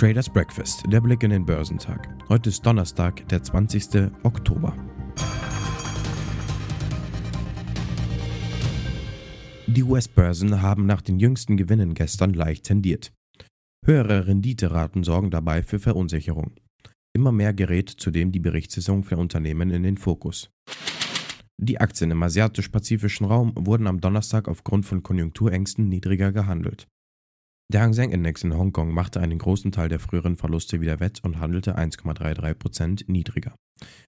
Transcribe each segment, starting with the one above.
Traders Breakfast, der Blick in den Börsentag. Heute ist Donnerstag, der 20. Oktober. Die US-Börsen haben nach den jüngsten Gewinnen gestern leicht tendiert. Höhere Renditeraten sorgen dabei für Verunsicherung. Immer mehr gerät zudem die Berichtssaison für Unternehmen in den Fokus. Die Aktien im asiatisch-pazifischen Raum wurden am Donnerstag aufgrund von Konjunkturängsten niedriger gehandelt. Der Hang Seng Index in Hongkong machte einen großen Teil der früheren Verluste wieder wett und handelte 1,33% niedriger,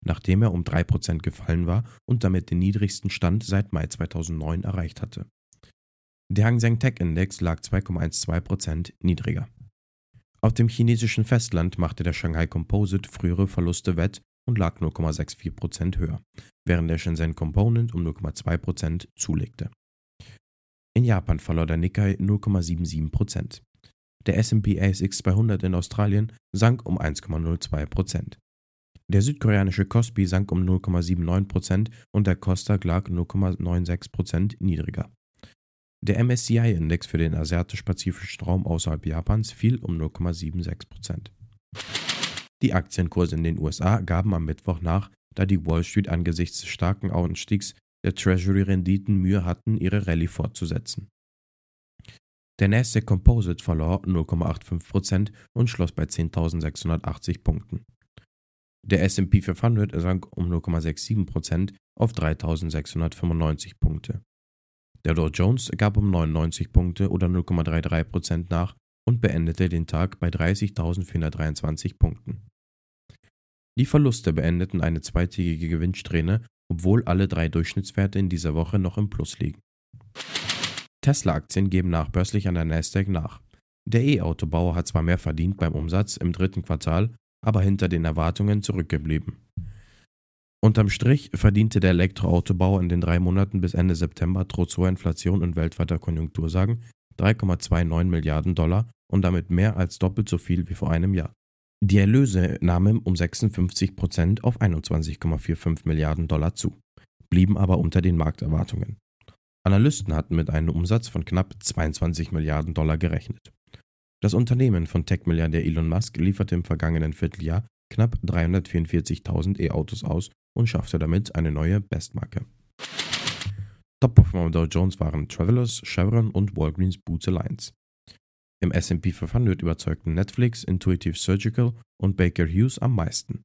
nachdem er um 3% gefallen war und damit den niedrigsten Stand seit Mai 2009 erreicht hatte. Der Hang Seng Tech Index lag 2,12% niedriger. Auf dem chinesischen Festland machte der Shanghai Composite frühere Verluste wett und lag 0,64% höher, während der Shenzhen Component um 0,2% zulegte. In Japan verlor der Nikkei 0,77%. Der S&P ASX 200 in Australien sank um 1,02%. Der südkoreanische Kospi sank um 0,79% und der Kosdaq lag 0,96% niedriger. Der MSCI-Index für den asiatisch-pazifischen Raum außerhalb Japans fiel um 0,76%. Die Aktienkurse in den USA gaben am Mittwoch nach, da die Wall Street angesichts des starken Anstiegs der Treasury-Renditen Mühe hatten, ihre Rallye fortzusetzen. Der Nasdaq Composite verlor 0,85% und schloss bei 10.680 Punkten. Der S&P 500 sank um 0,67% auf 3.695 Punkte. Der Dow Jones gab um 99 Punkte oder 0,33% nach und beendete den Tag bei 30.423 Punkten. Die Verluste beendeten eine zweitägige Gewinnsträhne obwohl alle drei Durchschnittswerte in dieser Woche noch im Plus liegen. Tesla-Aktien geben nachbörslich an der Nasdaq nach. Der E-Autobauer hat zwar mehr verdient beim Umsatz im dritten Quartal, aber hinter den Erwartungen zurückgeblieben. Unterm Strich verdiente der Elektroautobauer in den drei Monaten bis Ende September trotz hoher Inflation und weltweiter Konjunktursagen 3,29 Milliarden Dollar und damit mehr als doppelt so viel wie vor einem Jahr. Die Erlöse nahmen um 56 Prozent auf 21,45 Milliarden Dollar zu, blieben aber unter den Markterwartungen. Analysten hatten mit einem Umsatz von knapp 22 Milliarden Dollar gerechnet. Das Unternehmen von Tech-Milliardär Elon Musk lieferte im vergangenen Vierteljahr knapp 344.000 E-Autos aus und schaffte damit eine neue Bestmarke. Top-Performer Dow Jones waren Travelers, Chevron und Walgreens Boots Alliance. Im S&P 500 überzeugten Netflix, Intuitive Surgical und Baker Hughes am meisten.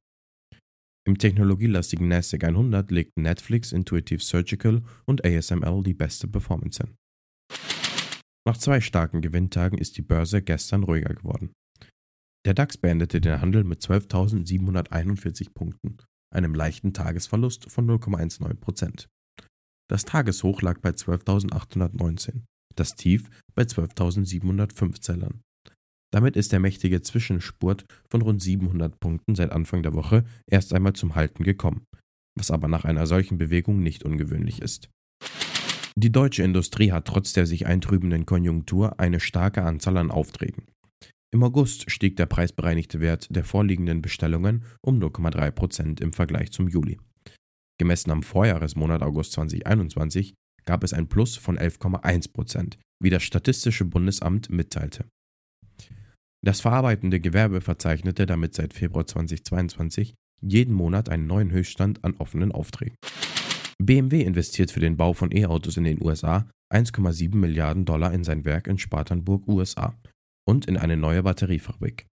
Im technologielastigen Nasdaq 100 legten Netflix, Intuitive Surgical und ASML die beste Performance hin. Nach zwei starken Gewinntagen ist die Börse gestern ruhiger geworden. Der DAX beendete den Handel mit 12.741 Punkten, einem leichten Tagesverlust von 0,19%. Das Tageshoch lag bei 12.819 das Tief bei 12.705 Zellern. Damit ist der mächtige Zwischenspurt von rund 700 Punkten seit Anfang der Woche erst einmal zum Halten gekommen, was aber nach einer solchen Bewegung nicht ungewöhnlich ist. Die deutsche Industrie hat trotz der sich eintrübenden Konjunktur eine starke Anzahl an Aufträgen. Im August stieg der preisbereinigte Wert der vorliegenden Bestellungen um 0,3% im Vergleich zum Juli. Gemessen am Vorjahresmonat August 2021 gab es ein Plus von 11,1 Prozent, wie das Statistische Bundesamt mitteilte. Das verarbeitende Gewerbe verzeichnete damit seit Februar 2022 jeden Monat einen neuen Höchststand an offenen Aufträgen. BMW investiert für den Bau von E-Autos in den USA 1,7 Milliarden Dollar in sein Werk in Spartanburg, USA und in eine neue Batteriefabrik.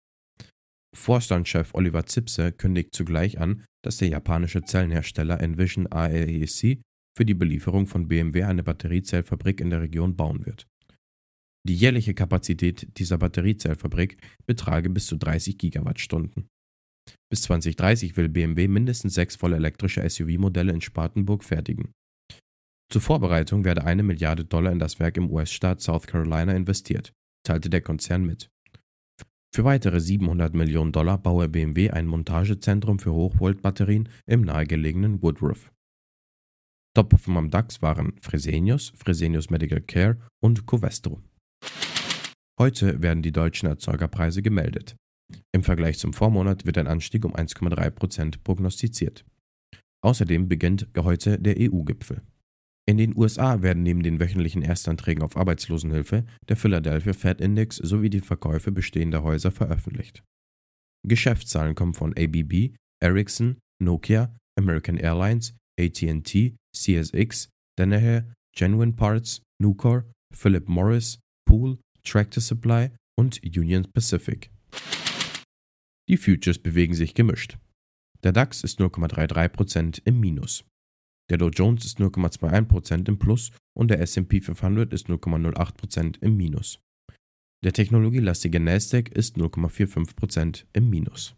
Vorstandschef Oliver Zipse kündigt zugleich an, dass der japanische Zellenhersteller Envision AEC für die Belieferung von BMW eine Batteriezellfabrik in der Region bauen wird. Die jährliche Kapazität dieser Batteriezellfabrik betrage bis zu 30 Gigawattstunden. Bis 2030 will BMW mindestens sechs voll elektrische SUV-Modelle in Spartanburg fertigen. Zur Vorbereitung werde eine Milliarde Dollar in das Werk im US-Staat South Carolina investiert, teilte der Konzern mit. Für weitere 700 Millionen Dollar baue BMW ein Montagezentrum für Hochvoltbatterien im nahegelegenen Woodruff. Top-Performer am DAX waren Fresenius, Fresenius Medical Care und Covestro. Heute werden die deutschen Erzeugerpreise gemeldet. Im Vergleich zum Vormonat wird ein Anstieg um 1,3% prognostiziert. Außerdem beginnt heute der EU-Gipfel. In den USA werden neben den wöchentlichen Erstanträgen auf Arbeitslosenhilfe der Philadelphia Fed Index sowie die Verkäufe bestehender Häuser veröffentlicht. Geschäftszahlen kommen von ABB, Ericsson, Nokia, American Airlines, AT&T, CSX, Danaher, Genuine Parts, Nucor, Philip Morris, Pool, Tractor Supply und Union Pacific. Die Futures bewegen sich gemischt. Der DAX ist 0,33% im Minus. Der Dow Jones ist 0,21% im Plus und der SP 500 ist 0,08% im Minus. Der technologielastige Nasdaq ist 0,45% im Minus.